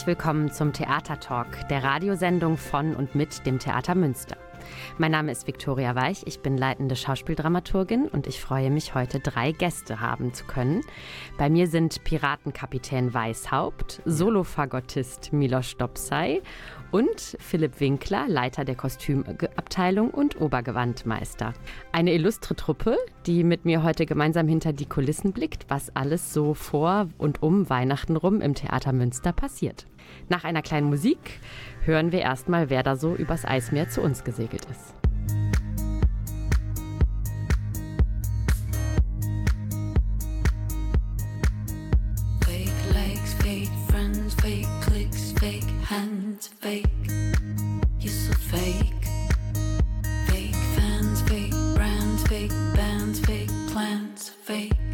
Herzlich willkommen zum Theatertalk, der Radiosendung von und mit dem Theater Münster. Mein Name ist Viktoria Weich, ich bin leitende Schauspieldramaturgin und ich freue mich, heute drei Gäste haben zu können. Bei mir sind Piratenkapitän Weißhaupt, Solofagottist Milos Dopsay und Philipp Winkler, Leiter der Kostümabteilung und Obergewandmeister. Eine illustre Truppe, die mit mir heute gemeinsam hinter die Kulissen blickt, was alles so vor und um Weihnachten rum im Theater Münster passiert. Nach einer kleinen Musik hören wir erstmal, wer da so übers Eismeer zu uns gesegelt ist. fans fake. You're so fake. Fake fans, fake brands, fake bands, fake plans, fake.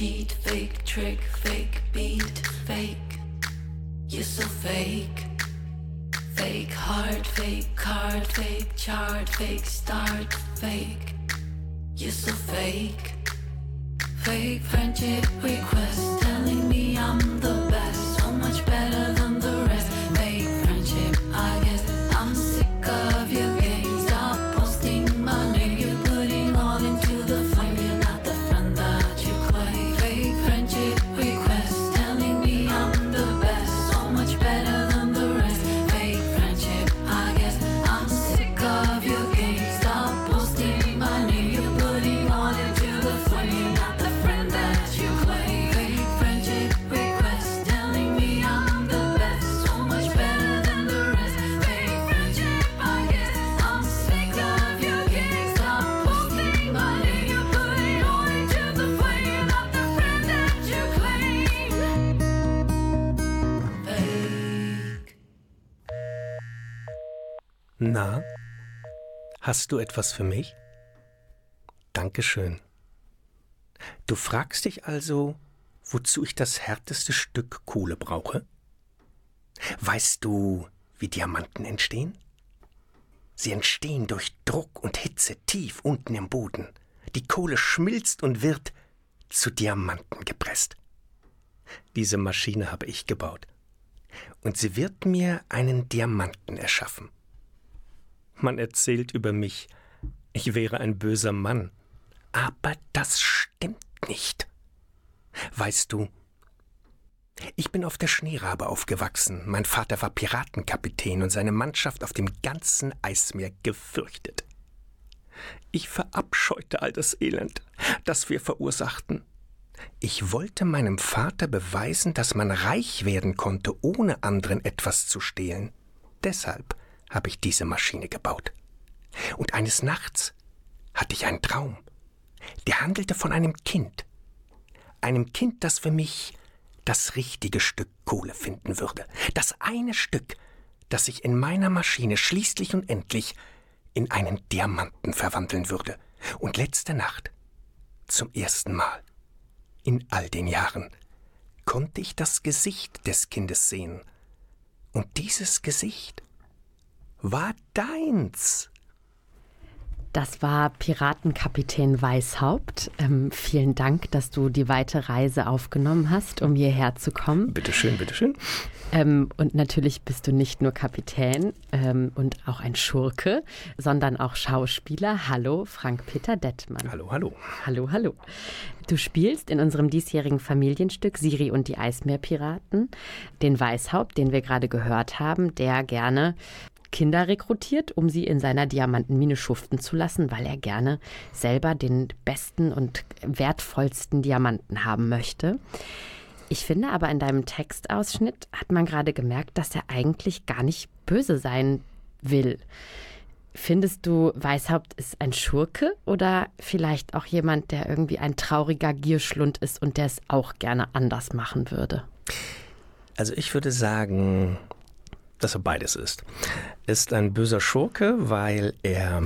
cheat, fake trick, fake beat, fake. You're so fake. Fake heart, fake card, fake chart, fake start, fake. You're so fake. Fake friendship request. Na, hast du etwas für mich? Dankeschön. Du fragst dich also, wozu ich das härteste Stück Kohle brauche? Weißt du, wie Diamanten entstehen? Sie entstehen durch Druck und Hitze tief unten im Boden. Die Kohle schmilzt und wird zu Diamanten gepresst. Diese Maschine habe ich gebaut. Und sie wird mir einen Diamanten erschaffen. Man erzählt über mich, ich wäre ein böser Mann. Aber das stimmt nicht. Weißt du, Ich bin auf der Schneerabe aufgewachsen. Mein Vater war Piratenkapitän und seine Mannschaft auf dem ganzen Eismeer gefürchtet. Ich verabscheute all das Elend, das wir verursachten. Ich wollte meinem Vater beweisen, dass man reich werden konnte, ohne anderen etwas zu stehlen. Deshalb habe ich diese Maschine gebaut. Und eines Nachts hatte ich einen Traum. Der handelte von einem Kind. Einem Kind, das für mich das richtige Stück Kohle finden würde. Das eine Stück, das sich in meiner Maschine schließlich und endlich in einen Diamanten verwandeln würde. Und letzte Nacht, zum ersten Mal in all den Jahren, konnte ich das Gesicht des Kindes sehen. Und dieses Gesicht war deins. Das war Piratenkapitän Weißhaupt. Ähm, vielen Dank, dass du die weite Reise aufgenommen hast, um hierher zu kommen. Bitteschön, bitteschön. Ähm, und natürlich bist du nicht nur Kapitän ähm, und auch ein Schurke, sondern auch Schauspieler. Hallo, Frank-Peter Dettmann. Hallo, hallo. Hallo, hallo. Du spielst in unserem diesjährigen Familienstück Siri und die Eismeerpiraten den Weißhaupt, den wir gerade gehört haben, der gerne Kinder rekrutiert, um sie in seiner Diamantenmine schuften zu lassen, weil er gerne selber den besten und wertvollsten Diamanten haben möchte. Ich finde aber in deinem Textausschnitt hat man gerade gemerkt, dass er eigentlich gar nicht böse sein will. Findest du, Weißhaupt ist ein Schurke oder vielleicht auch jemand, der irgendwie ein trauriger Gierschlund ist und der es auch gerne anders machen würde? Also ich würde sagen, dass er beides ist. Ist ein böser Schurke, weil er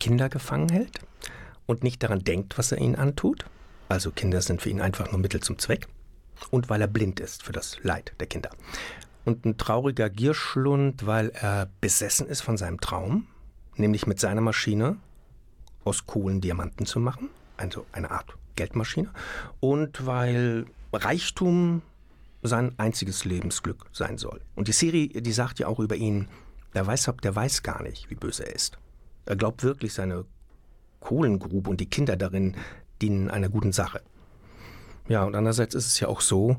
Kinder gefangen hält und nicht daran denkt, was er ihnen antut. Also Kinder sind für ihn einfach nur Mittel zum Zweck. Und weil er blind ist für das Leid der Kinder. Und ein trauriger Gierschlund, weil er besessen ist von seinem Traum, nämlich mit seiner Maschine aus Kohlen Diamanten zu machen, also eine Art Geldmaschine. Und weil Reichtum sein einziges Lebensglück sein soll. Und die Serie, die sagt ja auch über ihn, der Weißhaupt, der weiß gar nicht, wie böse er ist. Er glaubt wirklich, seine Kohlengrube und die Kinder darin dienen einer guten Sache. Ja, und andererseits ist es ja auch so,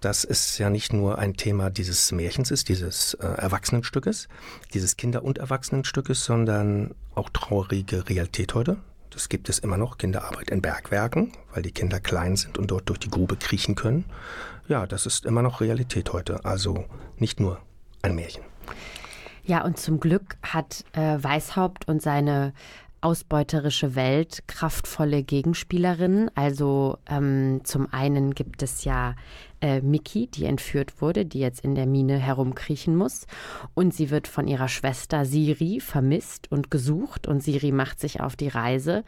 dass es ja nicht nur ein Thema dieses Märchens ist, dieses äh, Erwachsenenstückes, dieses Kinder- und Erwachsenenstückes, sondern auch traurige Realität heute. Das gibt es immer noch, Kinderarbeit in Bergwerken, weil die Kinder klein sind und dort durch die Grube kriechen können. Ja, das ist immer noch Realität heute, also nicht nur ein Märchen. Ja, und zum Glück hat äh, Weißhaupt und seine ausbeuterische Welt kraftvolle Gegenspielerinnen. Also ähm, zum einen gibt es ja äh, Miki, die entführt wurde, die jetzt in der Mine herumkriechen muss. Und sie wird von ihrer Schwester Siri vermisst und gesucht. Und Siri macht sich auf die Reise.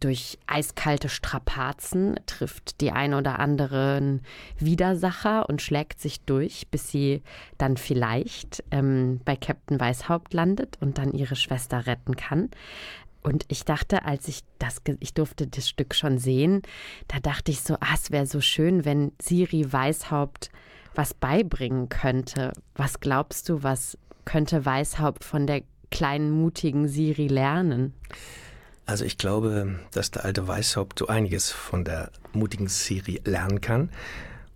Durch eiskalte Strapazen trifft die ein oder anderen Widersacher und schlägt sich durch, bis sie dann vielleicht ähm, bei Captain Weißhaupt landet und dann ihre Schwester retten kann. Und ich dachte, als ich das, ich durfte das Stück schon sehen, da dachte ich so, ah, es wäre so schön, wenn Siri Weißhaupt was beibringen könnte. Was glaubst du, was könnte Weißhaupt von der kleinen, mutigen Siri lernen? Also ich glaube, dass der alte Weißhaupt so einiges von der mutigen Siri lernen kann.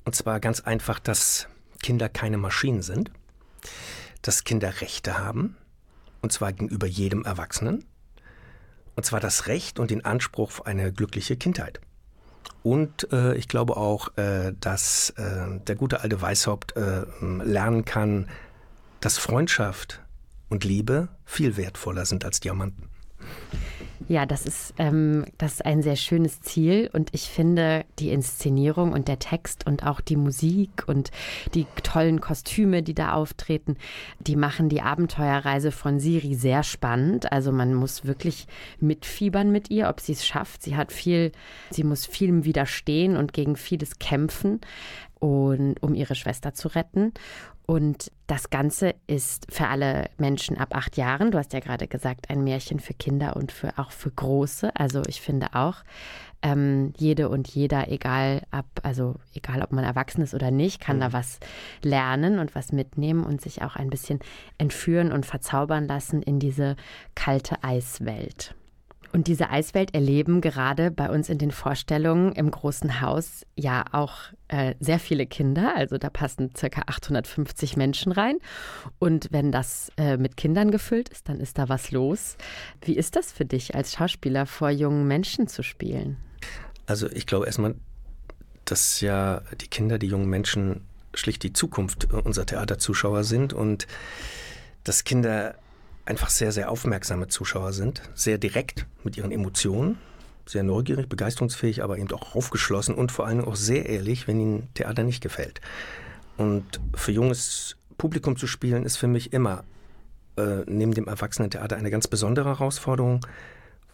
Und zwar ganz einfach, dass Kinder keine Maschinen sind, dass Kinder Rechte haben, und zwar gegenüber jedem Erwachsenen und zwar das Recht und den Anspruch auf eine glückliche Kindheit. Und äh, ich glaube auch, äh, dass äh, der gute alte Weißhaupt äh, lernen kann, dass Freundschaft und Liebe viel wertvoller sind als Diamanten. Ja, das ist, ähm, das ist ein sehr schönes Ziel und ich finde die Inszenierung und der Text und auch die Musik und die tollen Kostüme, die da auftreten, die machen die Abenteuerreise von Siri sehr spannend. Also man muss wirklich mitfiebern mit ihr, ob sie es schafft. Sie hat viel, sie muss vielem widerstehen und gegen vieles kämpfen und um ihre Schwester zu retten. Und das Ganze ist für alle Menschen ab acht Jahren, du hast ja gerade gesagt, ein Märchen für Kinder und für, auch für Große. Also ich finde auch, ähm, jede und jeder, egal ab, also egal ob man erwachsen ist oder nicht, kann mhm. da was lernen und was mitnehmen und sich auch ein bisschen entführen und verzaubern lassen in diese kalte Eiswelt. Und diese Eiswelt erleben gerade bei uns in den Vorstellungen im großen Haus ja auch äh, sehr viele Kinder. Also da passen circa 850 Menschen rein. Und wenn das äh, mit Kindern gefüllt ist, dann ist da was los. Wie ist das für dich als Schauspieler vor jungen Menschen zu spielen? Also ich glaube erstmal, dass ja die Kinder, die jungen Menschen schlicht die Zukunft unserer Theaterzuschauer sind und dass Kinder einfach sehr, sehr aufmerksame Zuschauer sind, sehr direkt mit ihren Emotionen, sehr neugierig, begeisterungsfähig, aber eben auch aufgeschlossen und vor allem auch sehr ehrlich, wenn ihnen Theater nicht gefällt. Und für junges Publikum zu spielen, ist für mich immer äh, neben dem Erwachsenentheater eine ganz besondere Herausforderung,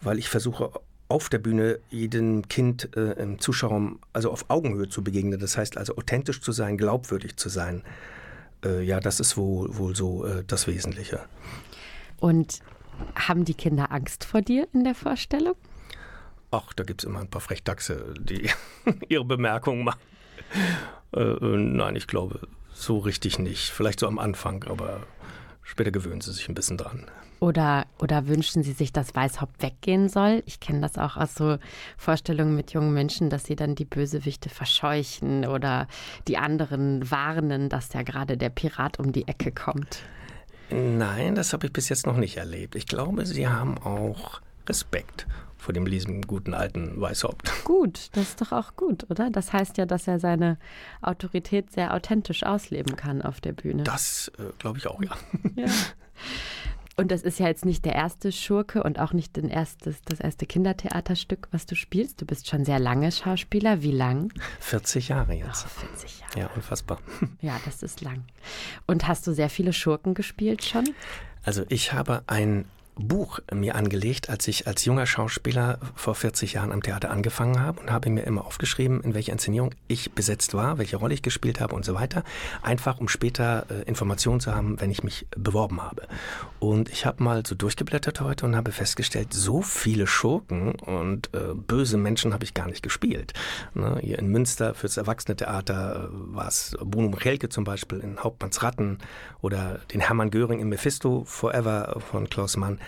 weil ich versuche auf der Bühne jedem Kind äh, im Zuschauerraum also auf Augenhöhe zu begegnen. Das heißt also authentisch zu sein, glaubwürdig zu sein. Äh, ja, das ist wohl, wohl so äh, das Wesentliche. Und haben die Kinder Angst vor dir in der Vorstellung? Ach, da gibt es immer ein paar Frechdachse, die ihre Bemerkungen machen. Äh, äh, nein, ich glaube, so richtig nicht. Vielleicht so am Anfang, aber später gewöhnen sie sich ein bisschen dran. Oder, oder wünschen Sie sich, dass Weißhaupt weggehen soll? Ich kenne das auch aus so Vorstellungen mit jungen Menschen, dass sie dann die Bösewichte verscheuchen oder die anderen warnen, dass ja gerade der Pirat um die Ecke kommt. Nein, das habe ich bis jetzt noch nicht erlebt. Ich glaube, sie haben auch Respekt vor dem lieben guten alten Weißhaupt. Gut, das ist doch auch gut, oder? Das heißt ja, dass er seine Autorität sehr authentisch ausleben kann auf der Bühne. Das äh, glaube ich auch, ja. ja. Und das ist ja jetzt nicht der erste Schurke und auch nicht erstes, das erste Kindertheaterstück, was du spielst. Du bist schon sehr lange Schauspieler. Wie lang? 40 Jahre jetzt. Oh, 40 Jahre. Ja, unfassbar. Ja, das ist lang. Und hast du sehr viele Schurken gespielt schon? Also ich habe ein Buch mir angelegt, als ich als junger Schauspieler vor 40 Jahren am Theater angefangen habe und habe mir immer aufgeschrieben, in welcher Inszenierung ich besetzt war, welche Rolle ich gespielt habe und so weiter. Einfach um später äh, Informationen zu haben, wenn ich mich beworben habe. Und ich habe mal so durchgeblättert heute und habe festgestellt, so viele Schurken und äh, böse Menschen habe ich gar nicht gespielt. Ne, hier in Münster fürs Erwachsene-Theater äh, war es Bruno Michelke zum Beispiel in Hauptmanns Ratten oder den Hermann Göring in Mephisto Forever von Klaus Mann.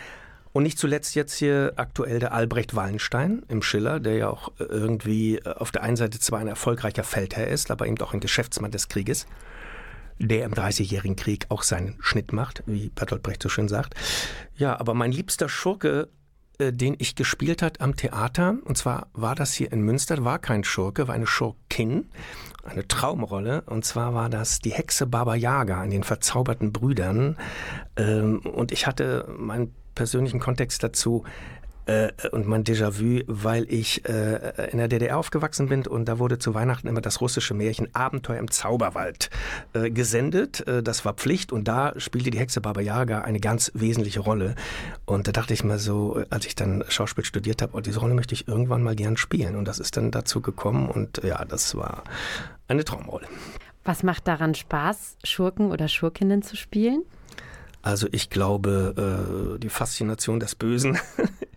Und nicht zuletzt jetzt hier aktuell der Albrecht Wallenstein im Schiller, der ja auch irgendwie äh, auf der einen Seite zwar ein erfolgreicher Feldherr ist, aber eben auch ein Geschäftsmann des Krieges, der im Dreißigjährigen Krieg auch seinen Schnitt macht, wie Bertolt Brecht so schön sagt. Ja, aber mein liebster Schurke, äh, den ich gespielt hat am Theater, und zwar war das hier in Münster, war kein Schurke, war eine Schurkin, eine Traumrolle. Und zwar war das die Hexe Baba Yaga in den verzauberten Brüdern. Ähm, und ich hatte mein persönlichen Kontext dazu äh, und mein Déjà-vu, weil ich äh, in der DDR aufgewachsen bin und da wurde zu Weihnachten immer das russische Märchen Abenteuer im Zauberwald äh, gesendet. Äh, das war Pflicht und da spielte die Hexe Baba Yaga eine ganz wesentliche Rolle. Und da dachte ich mir so, als ich dann Schauspiel studiert habe, oh, diese Rolle möchte ich irgendwann mal gern spielen. Und das ist dann dazu gekommen und ja, das war eine Traumrolle. Was macht daran Spaß, Schurken oder Schurkinnen zu spielen? Also ich glaube, äh, die Faszination des Bösen,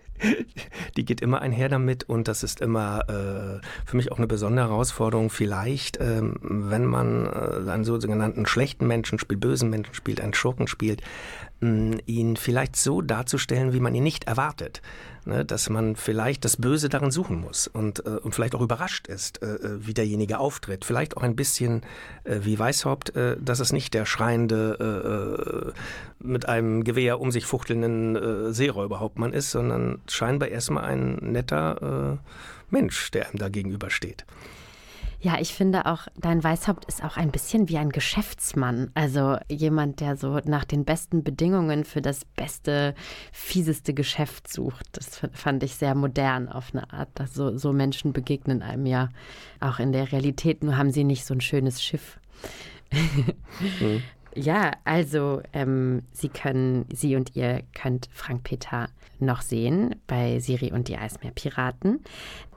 die geht immer einher damit und das ist immer äh, für mich auch eine besondere Herausforderung. Vielleicht, ähm, wenn man äh, einen sogenannten schlechten Menschen spielt, bösen Menschen spielt, einen Schurken spielt, ihn vielleicht so darzustellen, wie man ihn nicht erwartet. Ne, dass man vielleicht das Böse darin suchen muss und, äh, und vielleicht auch überrascht ist, äh, äh, wie derjenige auftritt. Vielleicht auch ein bisschen äh, wie Weißhaupt, äh, dass es nicht der schreiende, mit einem Gewehr um sich fuchtelnden Seeräuberhauptmann ist, sondern scheinbar erstmal ein netter Mensch, der ihm da gegenübersteht. Ja, ich finde auch, dein Weißhaupt ist auch ein bisschen wie ein Geschäftsmann. Also jemand, der so nach den besten Bedingungen für das beste, fieseste Geschäft sucht. Das fand ich sehr modern auf eine Art. Dass so, so Menschen begegnen einem ja auch in der Realität, nur haben sie nicht so ein schönes Schiff. mhm. Ja, also ähm, Sie können, Sie und ihr könnt Frank Peter noch sehen bei Siri und die Eismeerpiraten.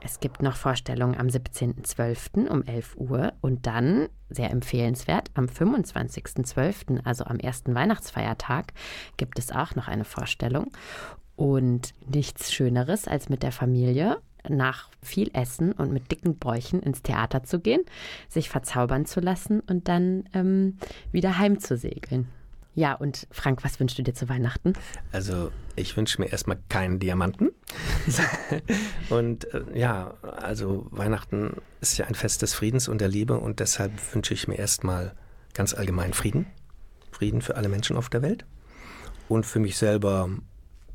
Es gibt noch Vorstellungen am 17.12. um 11 Uhr und dann, sehr empfehlenswert, am 25.12., also am ersten Weihnachtsfeiertag, gibt es auch noch eine Vorstellung. Und nichts Schöneres, als mit der Familie nach viel Essen und mit dicken Bräuchen ins Theater zu gehen, sich verzaubern zu lassen und dann ähm, wieder heimzusegeln. Ja, und Frank, was wünschst du dir zu Weihnachten? Also, ich wünsche mir erstmal keinen Diamanten. und äh, ja, also Weihnachten ist ja ein Fest des Friedens und der Liebe und deshalb wünsche ich mir erstmal ganz allgemein Frieden. Frieden für alle Menschen auf der Welt. Und für mich selber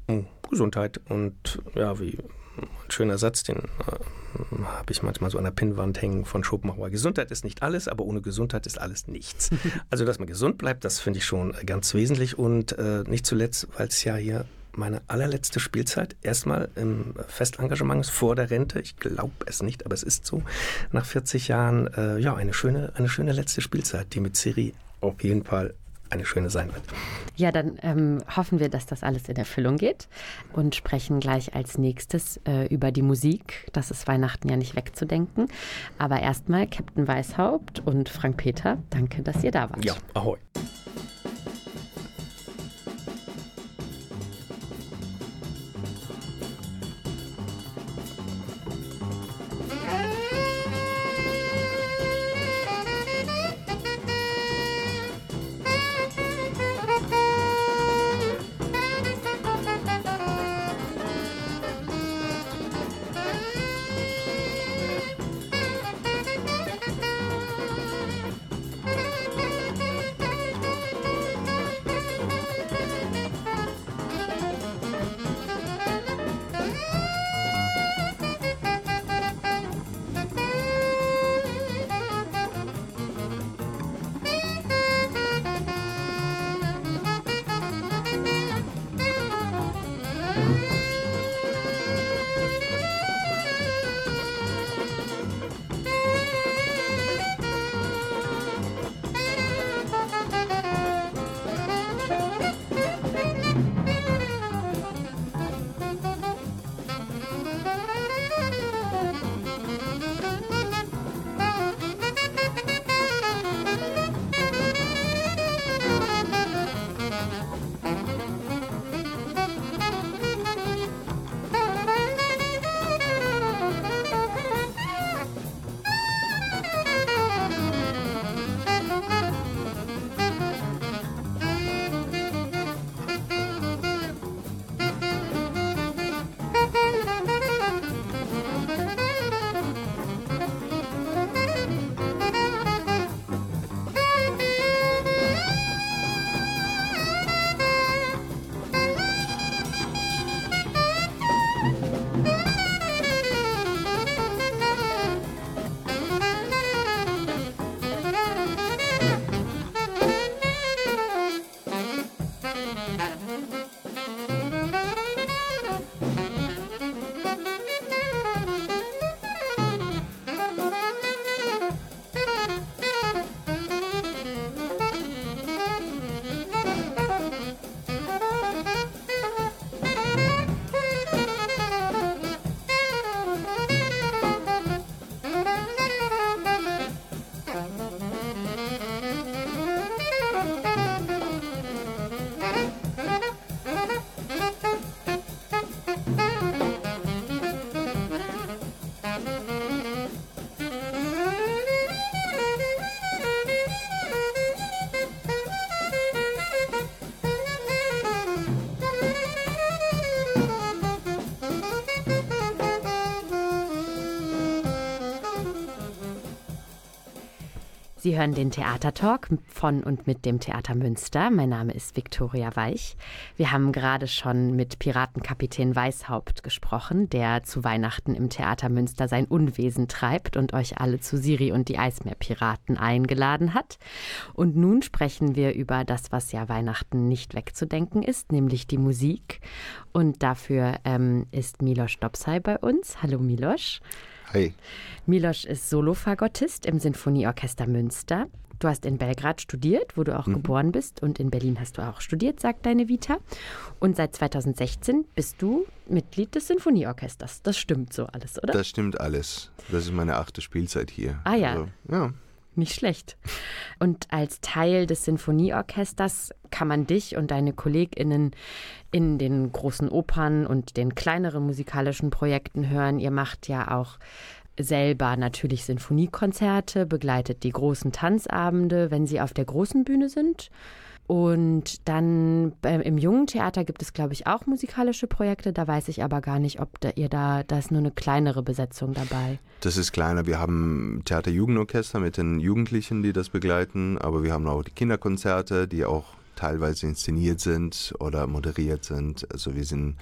hm, Gesundheit und ja, wie ein schöner Satz, den äh, habe ich manchmal so an der Pinnwand hängen von Schopenhauer. Gesundheit ist nicht alles, aber ohne Gesundheit ist alles nichts. also, dass man gesund bleibt, das finde ich schon ganz wesentlich und äh, nicht zuletzt, weil es ja hier meine allerletzte Spielzeit erstmal im Festengagement ist vor der Rente. Ich glaube es nicht, aber es ist so. Nach 40 Jahren, äh, ja, eine schöne, eine schöne letzte Spielzeit, die mit Siri auf jeden Fall eine schöne sein wird. Ja, dann ähm, hoffen wir, dass das alles in Erfüllung geht und sprechen gleich als nächstes äh, über die Musik. Das ist Weihnachten ja nicht wegzudenken. Aber erstmal Captain Weißhaupt und Frank Peter, danke, dass ihr da wart. Ja, ahoi. Sie hören den Theatertalk von und mit dem Theater Münster. Mein Name ist Viktoria Weich. Wir haben gerade schon mit Piratenkapitän Weißhaupt gesprochen, der zu Weihnachten im Theater Münster sein Unwesen treibt und euch alle zu Siri und die Eismeerpiraten eingeladen hat. Und nun sprechen wir über das, was ja Weihnachten nicht wegzudenken ist, nämlich die Musik. Und dafür ähm, ist Milos Dopsai bei uns. Hallo Milos. Hi. Milosch ist Solofagottist im Sinfonieorchester Münster. Du hast in Belgrad studiert, wo du auch mhm. geboren bist, und in Berlin hast du auch studiert, sagt deine Vita. Und seit 2016 bist du Mitglied des Sinfonieorchesters. Das stimmt so alles, oder? Das stimmt alles. Das ist meine achte Spielzeit hier. Ah ja. Also, ja. Nicht schlecht. Und als Teil des Sinfonieorchesters kann man dich und deine KollegInnen in den großen Opern und den kleineren musikalischen Projekten hören. Ihr macht ja auch selber natürlich Sinfoniekonzerte, begleitet die großen Tanzabende, wenn sie auf der großen Bühne sind. Und dann äh, im Jungen Theater gibt es, glaube ich, auch musikalische Projekte. Da weiß ich aber gar nicht, ob da, ihr da, da ist nur eine kleinere Besetzung dabei. Das ist kleiner. Wir haben Theaterjugendorchester mit den Jugendlichen, die das begleiten. Aber wir haben auch die Kinderkonzerte, die auch teilweise inszeniert sind oder moderiert sind. Also wir sind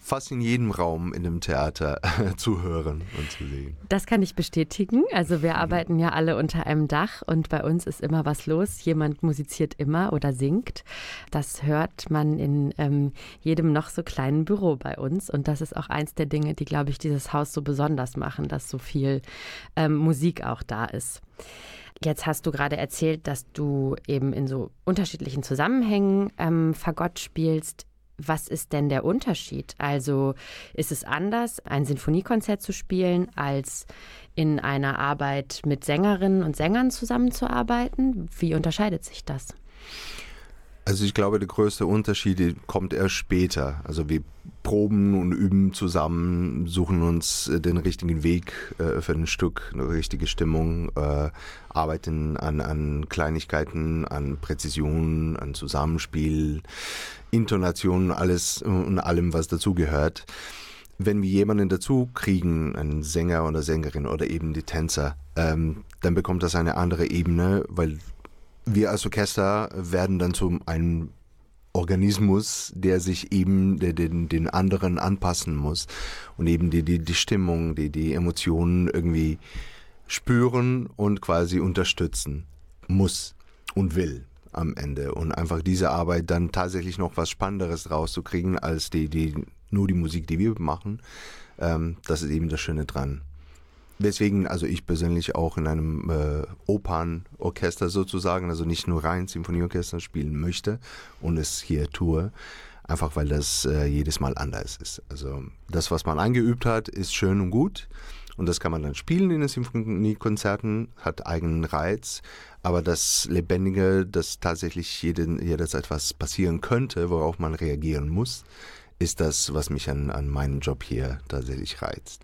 fast in jedem Raum in dem Theater zu hören und zu sehen. Das kann ich bestätigen. Also wir arbeiten ja alle unter einem Dach und bei uns ist immer was los. Jemand musiziert immer oder singt. Das hört man in ähm, jedem noch so kleinen Büro bei uns und das ist auch eins der Dinge, die, glaube ich, dieses Haus so besonders machen, dass so viel ähm, Musik auch da ist. Jetzt hast du gerade erzählt, dass du eben in so unterschiedlichen Zusammenhängen ähm, Fagott spielst. Was ist denn der Unterschied? Also ist es anders, ein Sinfoniekonzert zu spielen, als in einer Arbeit mit Sängerinnen und Sängern zusammenzuarbeiten? Wie unterscheidet sich das? Also ich glaube, der größte Unterschied kommt erst später. Also wir proben und üben zusammen, suchen uns äh, den richtigen Weg äh, für ein Stück, eine richtige Stimmung, äh, arbeiten an, an Kleinigkeiten, an Präzision, an Zusammenspiel, Intonation, alles und allem, was dazugehört. Wenn wir jemanden dazu kriegen, einen Sänger oder Sängerin oder eben die Tänzer, ähm, dann bekommt das eine andere Ebene, weil wir als Orchester werden dann zu einem Organismus, der sich eben den, den anderen anpassen muss und eben die, die, die Stimmung, die, die Emotionen irgendwie spüren und quasi unterstützen muss und will am Ende. Und einfach diese Arbeit dann tatsächlich noch was Spannenderes rauszukriegen als die, die, nur die Musik, die wir machen. Ähm, das ist eben das Schöne dran. Weswegen also ich persönlich auch in einem äh, Opernorchester sozusagen, also nicht nur rein Symphonieorchester spielen möchte und es hier tue, einfach weil das äh, jedes Mal anders ist. Also das, was man eingeübt hat, ist schön und gut und das kann man dann spielen in den Symphoniekonzerten, hat eigenen Reiz, aber das Lebendige, dass tatsächlich jeden, jederzeit was passieren könnte, worauf man reagieren muss, ist das, was mich an, an meinem Job hier tatsächlich reizt.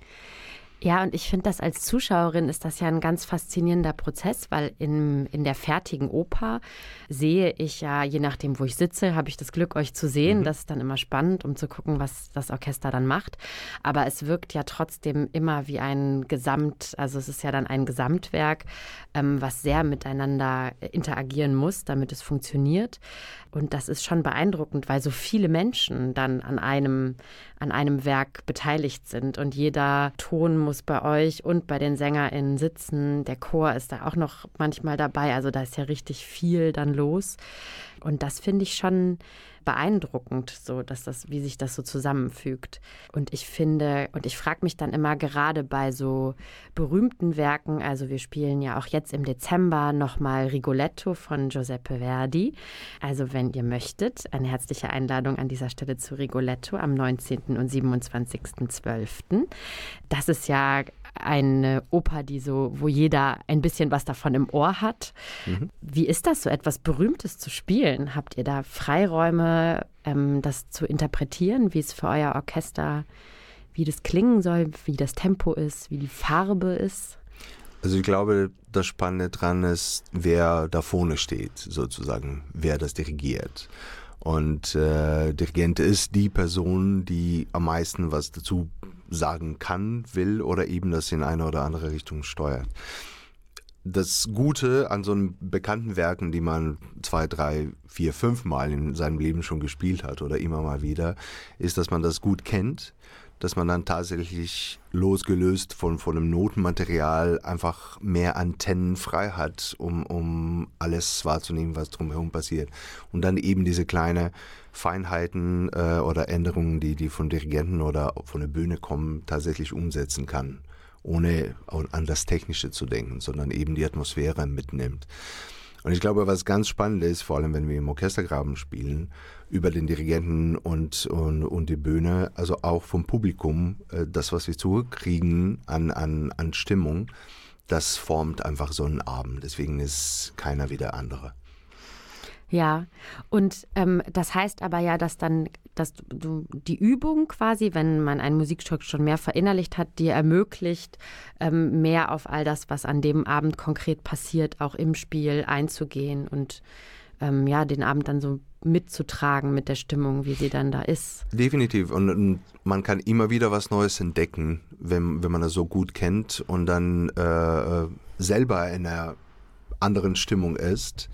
Ja, und ich finde das als Zuschauerin ist das ja ein ganz faszinierender Prozess, weil in, in der fertigen Oper sehe ich ja, je nachdem, wo ich sitze, habe ich das Glück, euch zu sehen. Mhm. Das ist dann immer spannend, um zu gucken, was das Orchester dann macht. Aber es wirkt ja trotzdem immer wie ein Gesamt, also es ist ja dann ein Gesamtwerk, ähm, was sehr miteinander interagieren muss, damit es funktioniert. Und das ist schon beeindruckend, weil so viele Menschen dann an einem, an einem Werk beteiligt sind und jeder Ton muss bei euch und bei den SängerInnen sitzen. Der Chor ist da auch noch manchmal dabei. Also da ist ja richtig viel dann los. Und das finde ich schon beeindruckend, so dass das, wie sich das so zusammenfügt. Und ich finde, und ich frage mich dann immer gerade bei so berühmten Werken, also wir spielen ja auch jetzt im Dezember nochmal Rigoletto von Giuseppe Verdi. Also wenn ihr möchtet, eine herzliche Einladung an dieser Stelle zu Rigoletto am 19. und 27.12. Das ist ja eine Oper, die so, wo jeder ein bisschen was davon im Ohr hat. Mhm. Wie ist das, so etwas Berühmtes zu spielen? Habt ihr da Freiräume, ähm, das zu interpretieren, wie es für euer Orchester, wie das klingen soll, wie das Tempo ist, wie die Farbe ist? Also ich glaube, das Spannende dran ist, wer da vorne steht, sozusagen, wer das dirigiert. Und äh, Dirigent ist die Person, die am meisten was dazu sagen kann, will oder eben das in eine oder andere Richtung steuert. Das Gute an so einem bekannten Werken, die man zwei, drei, vier, fünf Mal in seinem Leben schon gespielt hat oder immer mal wieder, ist, dass man das gut kennt, dass man dann tatsächlich losgelöst von, von dem Notenmaterial einfach mehr Antennen frei hat, um, um alles wahrzunehmen, was drumherum passiert. Und dann eben diese kleine Feinheiten äh, oder Änderungen, die, die von Dirigenten oder von der Bühne kommen, tatsächlich umsetzen kann, ohne an das Technische zu denken, sondern eben die Atmosphäre mitnimmt. Und ich glaube, was ganz spannend ist, vor allem wenn wir im Orchestergraben spielen, über den Dirigenten und, und, und die Bühne, also auch vom Publikum, äh, das, was wir zurückkriegen an, an, an Stimmung, das formt einfach so einen Abend. Deswegen ist keiner wie der andere. Ja, und ähm, das heißt aber ja, dass dann, dass du die Übung quasi, wenn man ein Musikstück schon mehr verinnerlicht hat, dir ermöglicht, ähm, mehr auf all das, was an dem Abend konkret passiert, auch im Spiel einzugehen und ähm, ja, den Abend dann so mitzutragen mit der Stimmung, wie sie dann da ist. Definitiv. Und, und man kann immer wieder was Neues entdecken, wenn, wenn man das so gut kennt und dann äh, selber in einer anderen Stimmung ist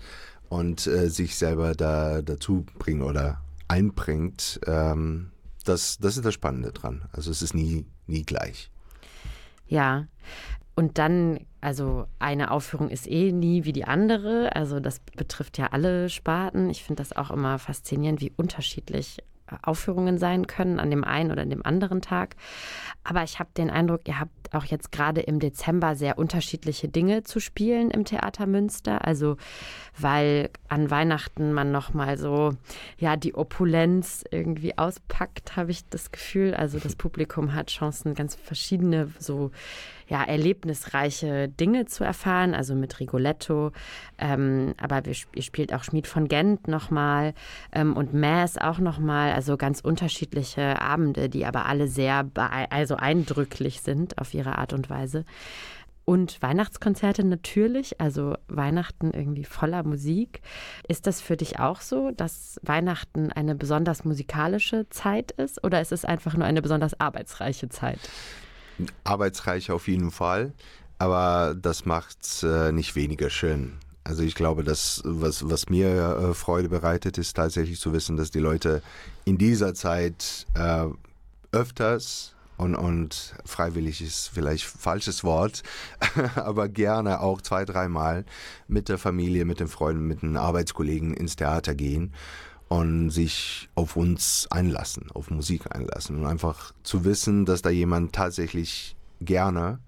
und äh, sich selber da dazu bringt oder einbringt. Ähm, das, das ist das Spannende dran. Also es ist nie, nie gleich. Ja. Und dann, also eine Aufführung ist eh nie wie die andere. Also das betrifft ja alle Sparten. Ich finde das auch immer faszinierend, wie unterschiedlich Aufführungen sein können an dem einen oder dem anderen Tag. Aber ich habe den Eindruck, ihr habt auch jetzt gerade im Dezember sehr unterschiedliche Dinge zu spielen im Theater Münster. Also weil an Weihnachten man noch mal so ja die Opulenz irgendwie auspackt, habe ich das Gefühl. Also das Publikum hat Chancen, ganz verschiedene so ja, erlebnisreiche Dinge zu erfahren, also mit Rigoletto. Ähm, aber wir, ihr spielt auch Schmied von Gent nochmal ähm, und Mass auch nochmal. Also ganz unterschiedliche Abende, die aber alle sehr also eindrücklich sind auf ihre Art und Weise. Und Weihnachtskonzerte natürlich, also Weihnachten irgendwie voller Musik. Ist das für dich auch so, dass Weihnachten eine besonders musikalische Zeit ist oder ist es einfach nur eine besonders arbeitsreiche Zeit? Arbeitsreich auf jeden Fall, aber das macht es äh, nicht weniger schön. Also ich glaube, das, was, was mir äh, Freude bereitet, ist tatsächlich zu wissen, dass die Leute in dieser Zeit äh, öfters und, und freiwillig ist vielleicht falsches Wort, aber gerne auch zwei, dreimal mit der Familie, mit den Freunden, mit den Arbeitskollegen ins Theater gehen und sich auf uns einlassen, auf Musik einlassen und einfach zu wissen, dass da jemand tatsächlich gerne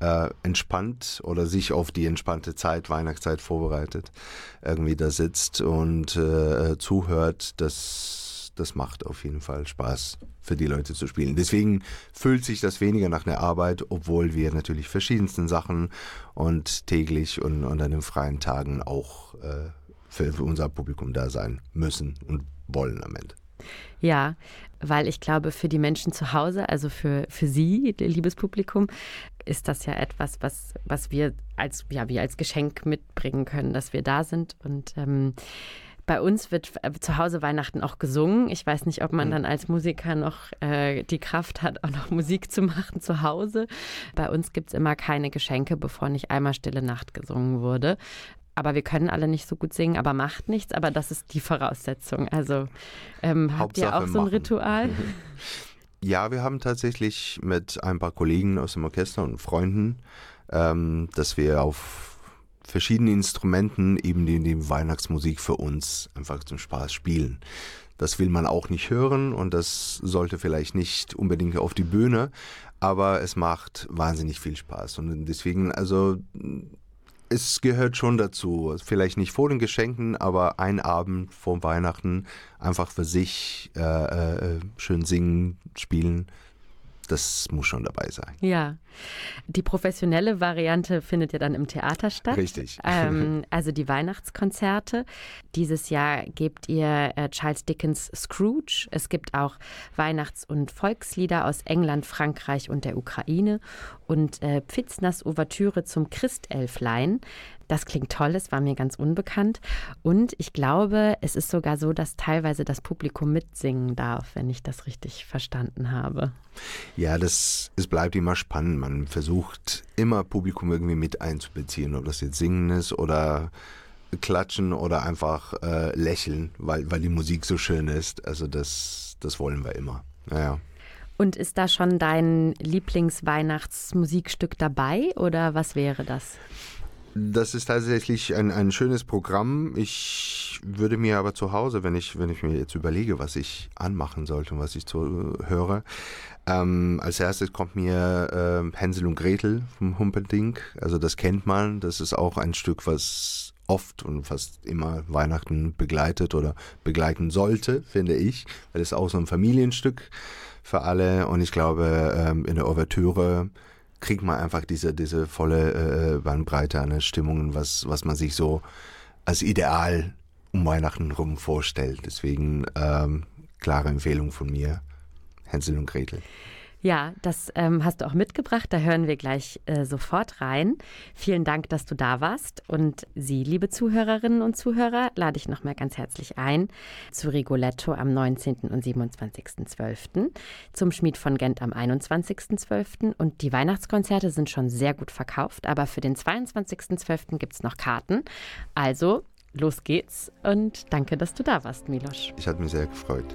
äh, entspannt oder sich auf die entspannte Zeit, Weihnachtszeit vorbereitet, irgendwie da sitzt und äh, zuhört, das, das macht auf jeden Fall Spaß für die Leute zu spielen. Deswegen fühlt sich das weniger nach einer Arbeit, obwohl wir natürlich verschiedensten Sachen und täglich und, und an den freien Tagen auch äh, für, für unser Publikum da sein müssen und wollen am Ende. Ja, weil ich glaube, für die Menschen zu Hause, also für, für Sie, liebes Publikum, ist das ja etwas, was, was wir als, ja, wir als Geschenk mitbringen können, dass wir da sind. Und ähm, bei uns wird äh, zu Hause Weihnachten auch gesungen. Ich weiß nicht, ob man hm. dann als Musiker noch äh, die Kraft hat, auch noch Musik zu machen zu Hause. Bei uns gibt es immer keine Geschenke, bevor nicht einmal Stille Nacht gesungen wurde aber wir können alle nicht so gut singen, aber macht nichts, aber das ist die Voraussetzung. Also ähm, habt ihr auch so ein Ritual? Ja, wir haben tatsächlich mit ein paar Kollegen aus dem Orchester und Freunden, ähm, dass wir auf verschiedenen Instrumenten eben die, die Weihnachtsmusik für uns einfach zum Spaß spielen. Das will man auch nicht hören und das sollte vielleicht nicht unbedingt auf die Bühne, aber es macht wahnsinnig viel Spaß. Und deswegen, also es gehört schon dazu. Vielleicht nicht vor den Geschenken, aber ein Abend vor Weihnachten einfach für sich äh, äh, schön singen, spielen das muss schon dabei sein. Ja. Die professionelle Variante findet ja dann im Theater statt. Richtig. Ähm, also die Weihnachtskonzerte. Dieses Jahr gebt ihr äh, Charles Dickens Scrooge. Es gibt auch Weihnachts- und Volkslieder aus England, Frankreich und der Ukraine. Und äh, Pfizners Ouvertüre zum Christelflein. Das klingt toll, es war mir ganz unbekannt. Und ich glaube, es ist sogar so, dass teilweise das Publikum mitsingen darf, wenn ich das richtig verstanden habe. Ja, das, es bleibt immer spannend. Man versucht immer Publikum irgendwie mit einzubeziehen, ob das jetzt singen ist oder klatschen oder einfach äh, lächeln, weil, weil die Musik so schön ist. Also das, das wollen wir immer. Naja. Und ist da schon dein Lieblingsweihnachtsmusikstück dabei oder was wäre das? Das ist tatsächlich ein, ein schönes Programm. Ich würde mir aber zu Hause, wenn ich, wenn ich mir jetzt überlege, was ich anmachen sollte und was ich zu, höre, ähm, als erstes kommt mir äh, Hänsel und Gretel vom Humperdinck. Also das kennt man. Das ist auch ein Stück, was oft und fast immer Weihnachten begleitet oder begleiten sollte, finde ich. Weil es auch so ein Familienstück für alle. Und ich glaube, ähm, in der Ouvertüre kriegt man einfach diese, diese volle äh, Bandbreite an Stimmungen, was, was man sich so als Ideal um Weihnachten rum vorstellt. Deswegen ähm, klare Empfehlung von mir, Hänsel und Gretel. Ja, das ähm, hast du auch mitgebracht. Da hören wir gleich äh, sofort rein. Vielen Dank, dass du da warst. Und Sie, liebe Zuhörerinnen und Zuhörer, lade ich nochmal ganz herzlich ein zu Rigoletto am 19. und 27.12., zum Schmied von Gent am 21.12. Und die Weihnachtskonzerte sind schon sehr gut verkauft, aber für den 22.12. gibt es noch Karten. Also, los geht's und danke, dass du da warst, Milosch. Ich hatte mich sehr gefreut.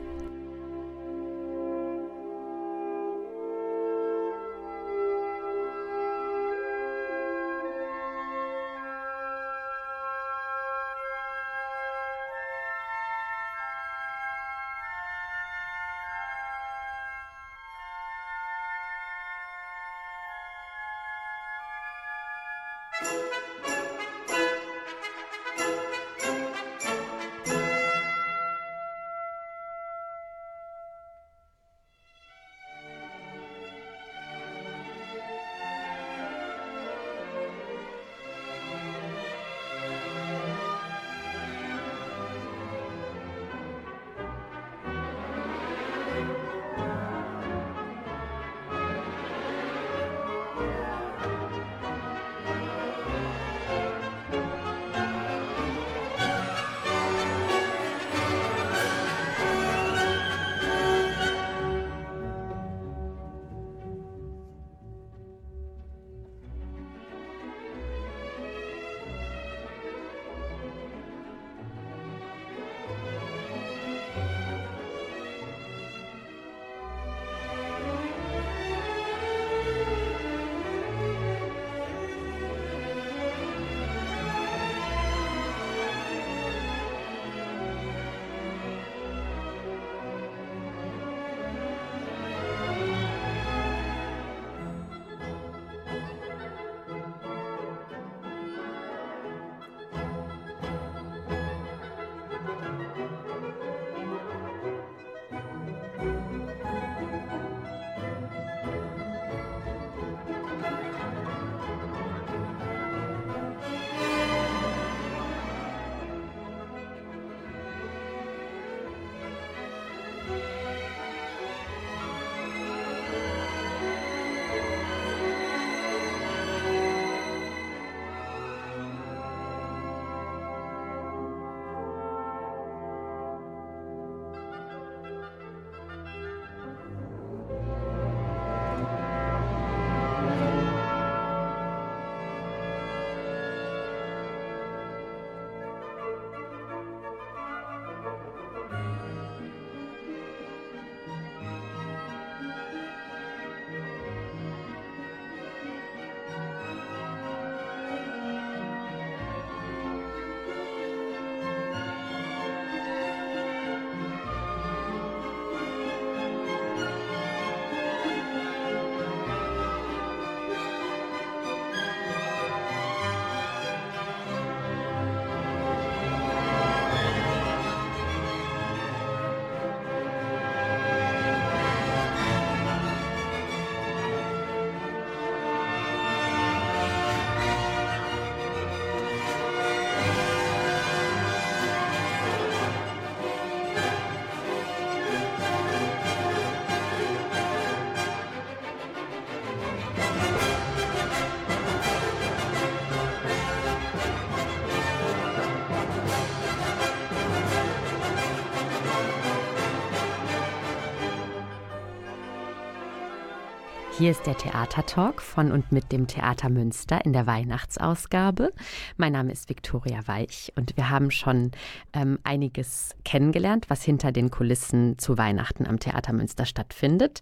Hier ist der Theatertalk von und mit dem Theater Münster in der Weihnachtsausgabe. Mein Name ist Viktoria Weich und wir haben schon ähm, einiges kennengelernt, was hinter den Kulissen zu Weihnachten am Theater Münster stattfindet.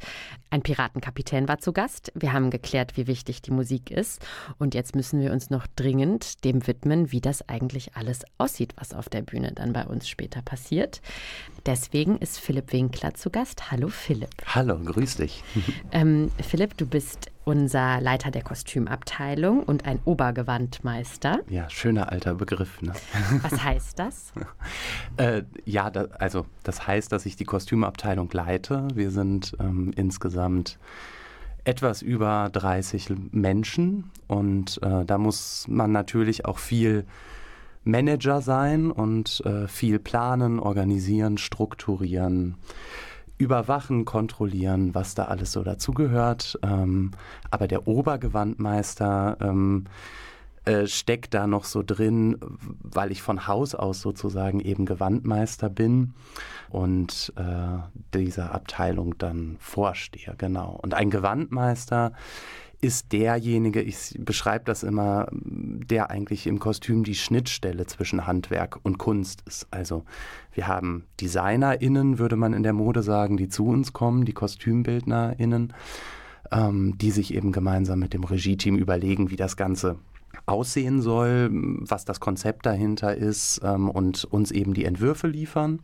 Ein Piratenkapitän war zu Gast. Wir haben geklärt, wie wichtig die Musik ist. Und jetzt müssen wir uns noch dringend dem widmen, wie das eigentlich alles aussieht, was auf der Bühne dann bei uns später passiert. Deswegen ist Philipp Winkler zu Gast. Hallo Philipp. Hallo, grüß dich. Ähm, Philipp, du bist unser Leiter der Kostümabteilung und ein Obergewandmeister. Ja, schöner alter Begriff. Ne? Was heißt das? äh, ja, da, also das heißt, dass ich die Kostümabteilung leite. Wir sind ähm, insgesamt etwas über 30 Menschen und äh, da muss man natürlich auch viel Manager sein und äh, viel planen, organisieren, strukturieren überwachen, kontrollieren, was da alles so dazugehört. Ähm, aber der Obergewandmeister ähm, äh, steckt da noch so drin, weil ich von Haus aus sozusagen eben Gewandmeister bin und äh, dieser Abteilung dann vorstehe, genau. Und ein Gewandmeister ist derjenige, ich beschreibe das immer, der eigentlich im Kostüm die Schnittstelle zwischen Handwerk und Kunst ist. Also wir haben DesignerInnen, würde man in der Mode sagen, die zu uns kommen, die KostümbildnerInnen, ähm, die sich eben gemeinsam mit dem Regie-Team überlegen, wie das Ganze aussehen soll, was das Konzept dahinter ist ähm, und uns eben die Entwürfe liefern.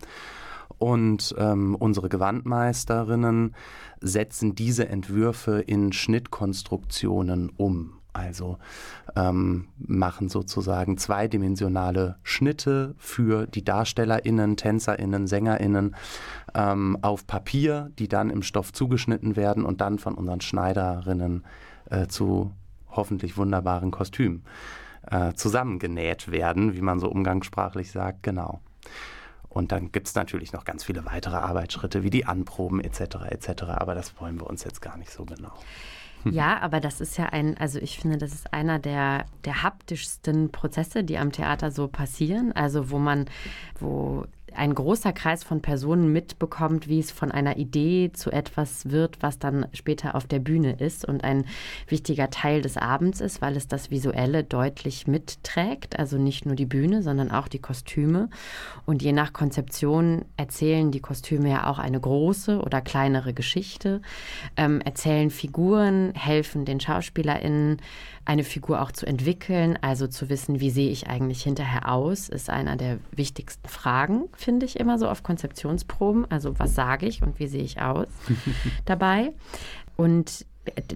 Und ähm, unsere Gewandmeisterinnen setzen diese Entwürfe in Schnittkonstruktionen um. Also ähm, machen sozusagen zweidimensionale Schnitte für die DarstellerInnen, TänzerInnen, SängerInnen ähm, auf Papier, die dann im Stoff zugeschnitten werden und dann von unseren Schneiderinnen äh, zu hoffentlich wunderbaren Kostümen äh, zusammengenäht werden, wie man so umgangssprachlich sagt, genau. Und dann gibt es natürlich noch ganz viele weitere Arbeitsschritte wie die Anproben etc. etc. Aber das wollen wir uns jetzt gar nicht so genau. Ja, aber das ist ja ein, also ich finde, das ist einer der, der haptischsten Prozesse, die am Theater so passieren. Also wo man, wo ein großer Kreis von Personen mitbekommt, wie es von einer Idee zu etwas wird, was dann später auf der Bühne ist und ein wichtiger Teil des Abends ist, weil es das Visuelle deutlich mitträgt. Also nicht nur die Bühne, sondern auch die Kostüme. Und je nach Konzeption erzählen die Kostüme ja auch eine große oder kleinere Geschichte, ähm, erzählen Figuren, helfen den SchauspielerInnen, eine Figur auch zu entwickeln, also zu wissen, wie sehe ich eigentlich hinterher aus, ist einer der wichtigsten Fragen, finde ich immer so auf Konzeptionsproben. Also was sage ich und wie sehe ich aus dabei. Und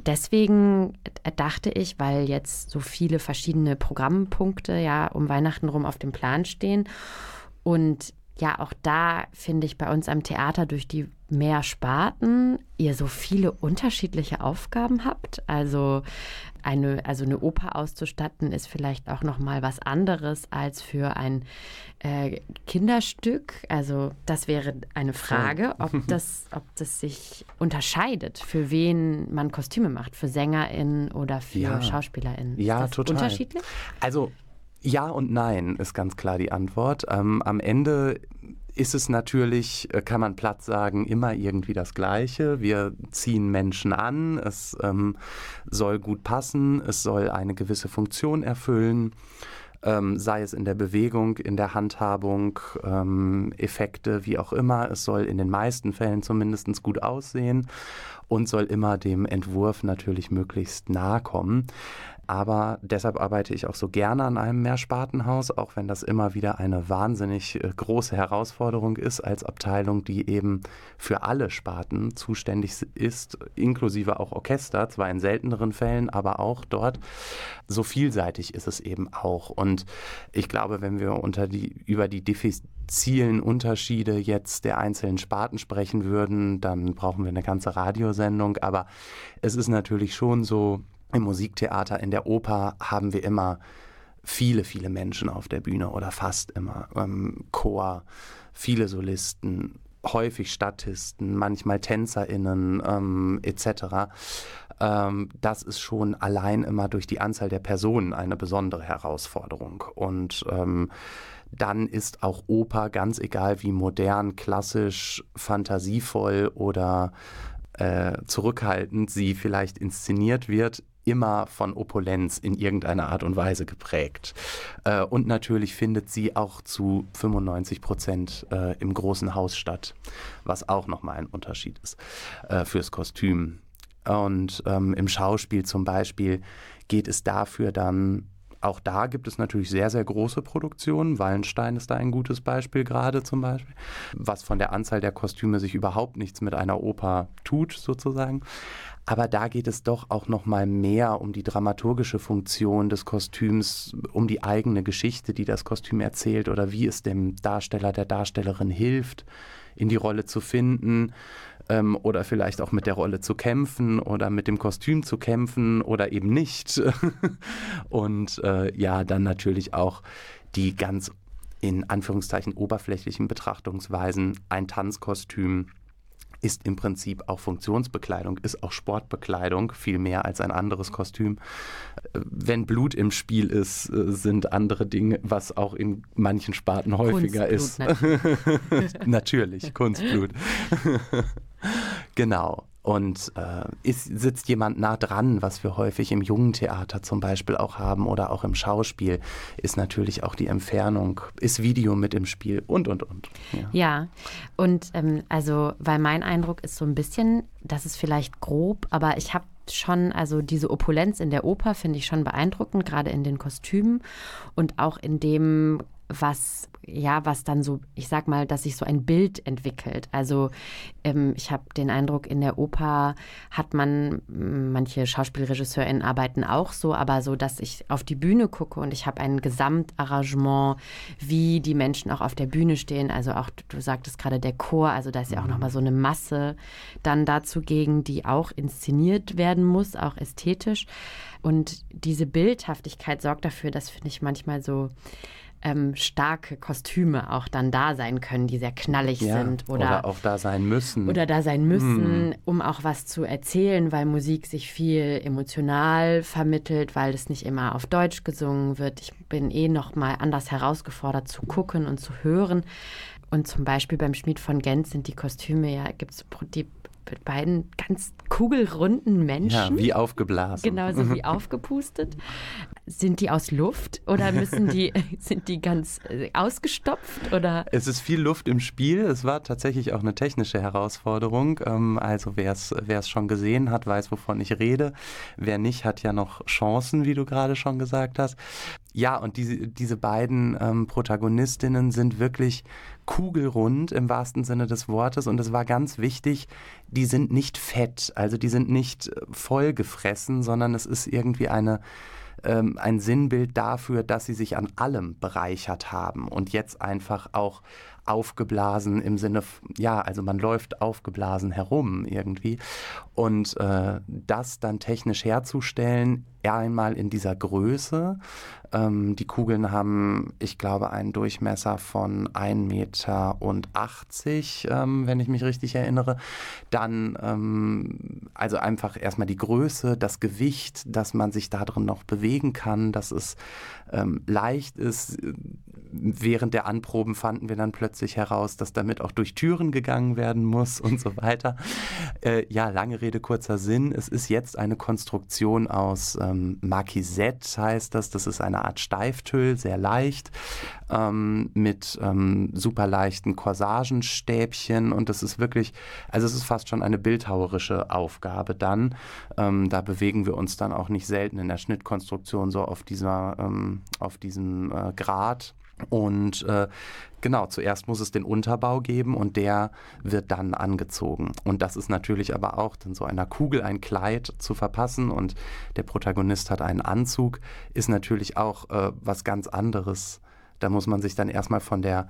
deswegen dachte ich, weil jetzt so viele verschiedene Programmpunkte ja um Weihnachten rum auf dem Plan stehen und ja, auch da finde ich bei uns am Theater durch die mehr Sparten ihr so viele unterschiedliche Aufgaben habt. Also eine, also eine Oper auszustatten ist vielleicht auch noch mal was anderes als für ein äh, Kinderstück. Also das wäre eine Frage, ob das, ob das sich unterscheidet, für wen man Kostüme macht, für SängerInnen oder für ja. SchauspielerInnen. Ja, total. Unterschiedlich? Also ja und nein ist ganz klar die Antwort. Ähm, am Ende ist es natürlich, äh, kann man platt sagen, immer irgendwie das Gleiche. Wir ziehen Menschen an, es ähm, soll gut passen, es soll eine gewisse Funktion erfüllen, ähm, sei es in der Bewegung, in der Handhabung, ähm, Effekte, wie auch immer. Es soll in den meisten Fällen zumindest gut aussehen und soll immer dem Entwurf natürlich möglichst nahe kommen. Aber deshalb arbeite ich auch so gerne an einem Mehrspartenhaus, auch wenn das immer wieder eine wahnsinnig äh, große Herausforderung ist als Abteilung, die eben für alle Sparten zuständig ist, inklusive auch Orchester, zwar in selteneren Fällen, aber auch dort. So vielseitig ist es eben auch. Und ich glaube, wenn wir unter die, über die diffizilen Unterschiede jetzt der einzelnen Sparten sprechen würden, dann brauchen wir eine ganze Radiosendung. Aber es ist natürlich schon so, im Musiktheater, in der Oper haben wir immer viele, viele Menschen auf der Bühne oder fast immer. Ähm, Chor, viele Solisten, häufig Statisten, manchmal TänzerInnen ähm, etc. Ähm, das ist schon allein immer durch die Anzahl der Personen eine besondere Herausforderung. Und ähm, dann ist auch Oper, ganz egal wie modern, klassisch, fantasievoll oder äh, zurückhaltend sie vielleicht inszeniert wird, immer von Opulenz in irgendeiner Art und Weise geprägt. Äh, und natürlich findet sie auch zu 95 Prozent äh, im großen Haus statt, was auch nochmal ein Unterschied ist äh, fürs Kostüm. Und ähm, im Schauspiel zum Beispiel geht es dafür dann auch da gibt es natürlich sehr, sehr große Produktionen. Wallenstein ist da ein gutes Beispiel gerade zum Beispiel, was von der Anzahl der Kostüme sich überhaupt nichts mit einer Oper tut sozusagen. Aber da geht es doch auch noch mal mehr um die dramaturgische Funktion des Kostüms, um die eigene Geschichte, die das Kostüm erzählt oder wie es dem Darsteller, der Darstellerin hilft, in die Rolle zu finden ähm, oder vielleicht auch mit der Rolle zu kämpfen oder mit dem Kostüm zu kämpfen oder eben nicht. Und äh, ja, dann natürlich auch die ganz in Anführungszeichen oberflächlichen Betrachtungsweisen, ein Tanzkostüm ist im Prinzip auch Funktionsbekleidung, ist auch Sportbekleidung, viel mehr als ein anderes Kostüm. Äh, wenn Blut im Spiel ist, äh, sind andere Dinge, was auch in manchen Sparten häufiger Kunstblut, ist. Natürlich, natürlich Kunstblut. genau. Und äh, ist, sitzt jemand nah dran, was wir häufig im jungen Theater zum Beispiel auch haben oder auch im Schauspiel, ist natürlich auch die Entfernung, ist Video mit im Spiel und, und, und. Ja, ja. und ähm, also, weil mein Eindruck ist so ein bisschen, das ist vielleicht grob, aber ich habe schon, also diese Opulenz in der Oper finde ich schon beeindruckend, gerade in den Kostümen und auch in dem was ja, was dann so, ich sag mal, dass sich so ein Bild entwickelt. Also ähm, ich habe den Eindruck, in der Oper hat man, manche SchauspielregisseurInnen arbeiten auch so, aber so, dass ich auf die Bühne gucke und ich habe ein Gesamtarrangement, wie die Menschen auch auf der Bühne stehen. Also auch, du sagtest gerade der Chor, also da ist ja auch nochmal so eine Masse dann dazugegen, die auch inszeniert werden muss, auch ästhetisch. Und diese Bildhaftigkeit sorgt dafür, dass, finde ich, manchmal so ähm, starke Kostüme auch dann da sein können, die sehr knallig ja, sind. Oder, oder, auch da sein müssen. Oder da sein müssen, mm. um auch was zu erzählen, weil Musik sich viel emotional vermittelt, weil es nicht immer auf Deutsch gesungen wird. Ich bin eh noch mal anders herausgefordert zu gucken und zu hören. Und zum Beispiel beim Schmied von Gent sind die Kostüme ja, gibt es die beiden ganz kugelrunden Menschen. Ja, wie aufgeblasen. Genauso wie aufgepustet. Sind die aus Luft oder müssen die, sind die ganz äh, ausgestopft? Oder? Es ist viel Luft im Spiel. Es war tatsächlich auch eine technische Herausforderung. Ähm, also wer es schon gesehen hat, weiß, wovon ich rede. Wer nicht, hat ja noch Chancen, wie du gerade schon gesagt hast. Ja, und diese, diese beiden ähm, Protagonistinnen sind wirklich kugelrund im wahrsten Sinne des Wortes. Und es war ganz wichtig, die sind nicht fett, also die sind nicht äh, vollgefressen, sondern es ist irgendwie eine ähm, ein Sinnbild dafür, dass sie sich an allem bereichert haben und jetzt einfach auch aufgeblasen im Sinne, ja, also man läuft aufgeblasen herum irgendwie. Und äh, das dann technisch herzustellen, einmal in dieser Größe. Ähm, die Kugeln haben, ich glaube, einen Durchmesser von 1,80 Meter, ähm, wenn ich mich richtig erinnere. Dann, ähm, also einfach erstmal die Größe, das Gewicht, dass man sich da drin noch bewegen kann, dass es ähm, leicht ist. Während der Anproben fanden wir dann plötzlich heraus, dass damit auch durch Türen gegangen werden muss und so weiter. Äh, ja, lange Rede, kurzer Sinn. Es ist jetzt eine Konstruktion aus ähm, Marquisette, heißt das. Das ist eine Art Steiftüll, sehr leicht, ähm, mit ähm, super leichten Corsagenstäbchen. Und das ist wirklich, also es ist fast schon eine bildhauerische Aufgabe dann. Ähm, da bewegen wir uns dann auch nicht selten in der Schnittkonstruktion so auf dieser, ähm, auf diesem äh, Grad. Und äh, genau, zuerst muss es den Unterbau geben und der wird dann angezogen. Und das ist natürlich aber auch dann so einer Kugel ein Kleid zu verpassen und der Protagonist hat einen Anzug, ist natürlich auch äh, was ganz anderes. Da muss man sich dann erstmal von der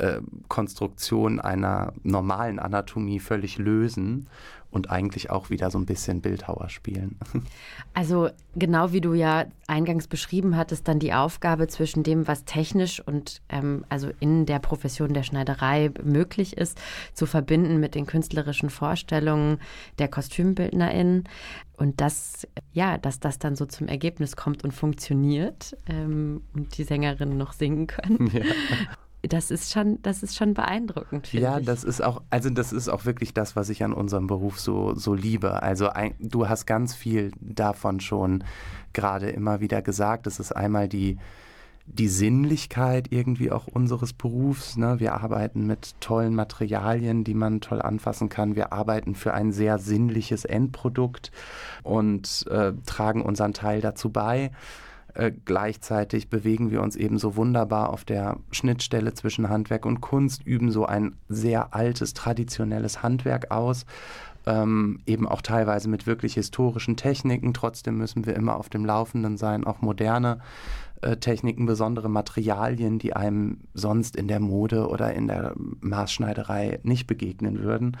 äh, Konstruktion einer normalen Anatomie völlig lösen und eigentlich auch wieder so ein bisschen Bildhauer spielen. Also genau wie du ja eingangs beschrieben hattest, dann die Aufgabe zwischen dem, was technisch und ähm, also in der Profession der Schneiderei möglich ist, zu verbinden mit den künstlerischen Vorstellungen der KostümbildnerInnen. Und das, ja, dass das dann so zum Ergebnis kommt und funktioniert ähm, und die Sängerinnen noch singen können. Ja das ist schon, das ist schon beeindruckend. Ja, ich. das ist auch, also das ist auch wirklich das, was ich an unserem Beruf so, so liebe. Also ein, du hast ganz viel davon schon gerade immer wieder gesagt. Es ist einmal die, die Sinnlichkeit irgendwie auch unseres Berufs. Ne? Wir arbeiten mit tollen Materialien, die man toll anfassen kann. Wir arbeiten für ein sehr sinnliches Endprodukt und äh, tragen unseren Teil dazu bei. Äh, gleichzeitig bewegen wir uns eben so wunderbar auf der Schnittstelle zwischen Handwerk und Kunst, üben so ein sehr altes, traditionelles Handwerk aus. Ähm, eben auch teilweise mit wirklich historischen Techniken. Trotzdem müssen wir immer auf dem Laufenden sein, auch moderne äh, Techniken, besondere Materialien, die einem sonst in der Mode oder in der Maßschneiderei nicht begegnen würden,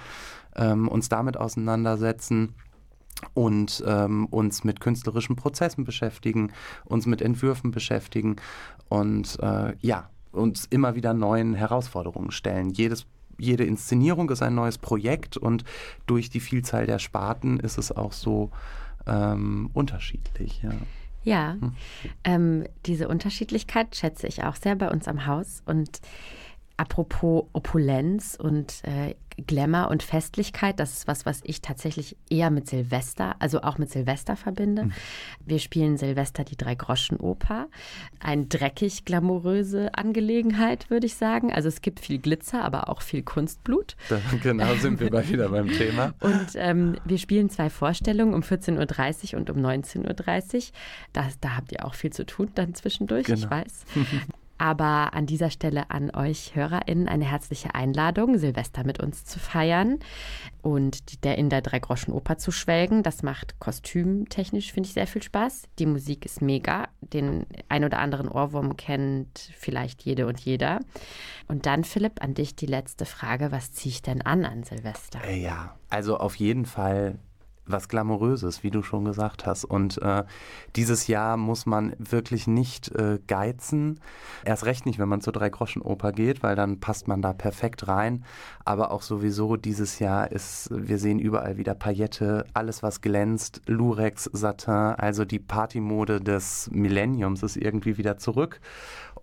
ähm, uns damit auseinandersetzen und ähm, uns mit künstlerischen Prozessen beschäftigen, uns mit Entwürfen beschäftigen und äh, ja, uns immer wieder neuen Herausforderungen stellen. Jedes jede Inszenierung ist ein neues Projekt und durch die Vielzahl der Sparten ist es auch so ähm, unterschiedlich. Ja. Ja, hm. ähm, diese Unterschiedlichkeit schätze ich auch sehr bei uns am Haus und Apropos Opulenz und äh, Glamour und Festlichkeit, das ist was, was ich tatsächlich eher mit Silvester, also auch mit Silvester verbinde. Mhm. Wir spielen Silvester die Drei-Groschen-Oper. Eine dreckig glamouröse Angelegenheit, würde ich sagen. Also es gibt viel Glitzer, aber auch viel Kunstblut. Da, genau, sind wir mal wieder beim Thema. Und ähm, wir spielen zwei Vorstellungen um 14.30 Uhr und um 19.30 Uhr. Da, da habt ihr auch viel zu tun dann zwischendurch, genau. ich weiß. Aber an dieser Stelle an euch HörerInnen eine herzliche Einladung, Silvester mit uns zu feiern und der in der Dreigroschen-Oper zu schwelgen. Das macht kostümtechnisch, finde ich, sehr viel Spaß. Die Musik ist mega. Den ein oder anderen Ohrwurm kennt vielleicht jede und jeder. Und dann, Philipp, an dich die letzte Frage. Was ziehe ich denn an an Silvester? Äh, ja, also auf jeden Fall was Glamouröses, wie du schon gesagt hast. Und äh, dieses Jahr muss man wirklich nicht äh, geizen. Erst recht nicht, wenn man zur Drei-Groschen-Oper geht, weil dann passt man da perfekt rein. Aber auch sowieso dieses Jahr ist, wir sehen überall wieder Paillette, alles was glänzt, Lurex, Satin, also die Partymode des Millenniums ist irgendwie wieder zurück.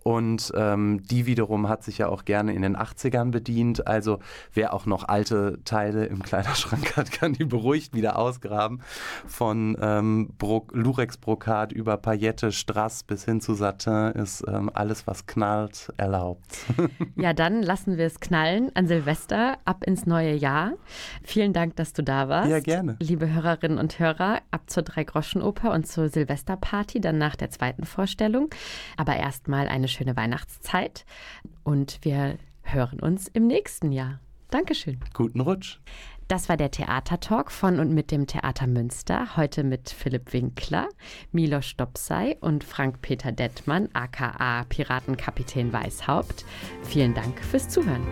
Und ähm, die wiederum hat sich ja auch gerne in den 80ern bedient. Also wer auch noch alte Teile im Kleiderschrank hat, kann die beruhigt wieder ausgraben. Von ähm, Lurex-Brokat über Paillette, Strass bis hin zu Satin ist ähm, alles, was knallt, erlaubt. Ja, dann lassen wir es knallen an Silvester ab ins neue Jahr. Vielen Dank, dass du da warst. Ja, gerne. Liebe Hörerinnen und Hörer, ab zur Drei-Groschen-Oper und zur Silvesterparty, dann nach der zweiten Vorstellung. Aber erstmal eine schöne Weihnachtszeit und wir hören uns im nächsten Jahr. Dankeschön. Guten Rutsch. Das war der Theatertalk von und mit dem Theater Münster. Heute mit Philipp Winkler, Milos Stopsei und Frank-Peter Dettmann, aka Piratenkapitän Weißhaupt. Vielen Dank fürs Zuhören.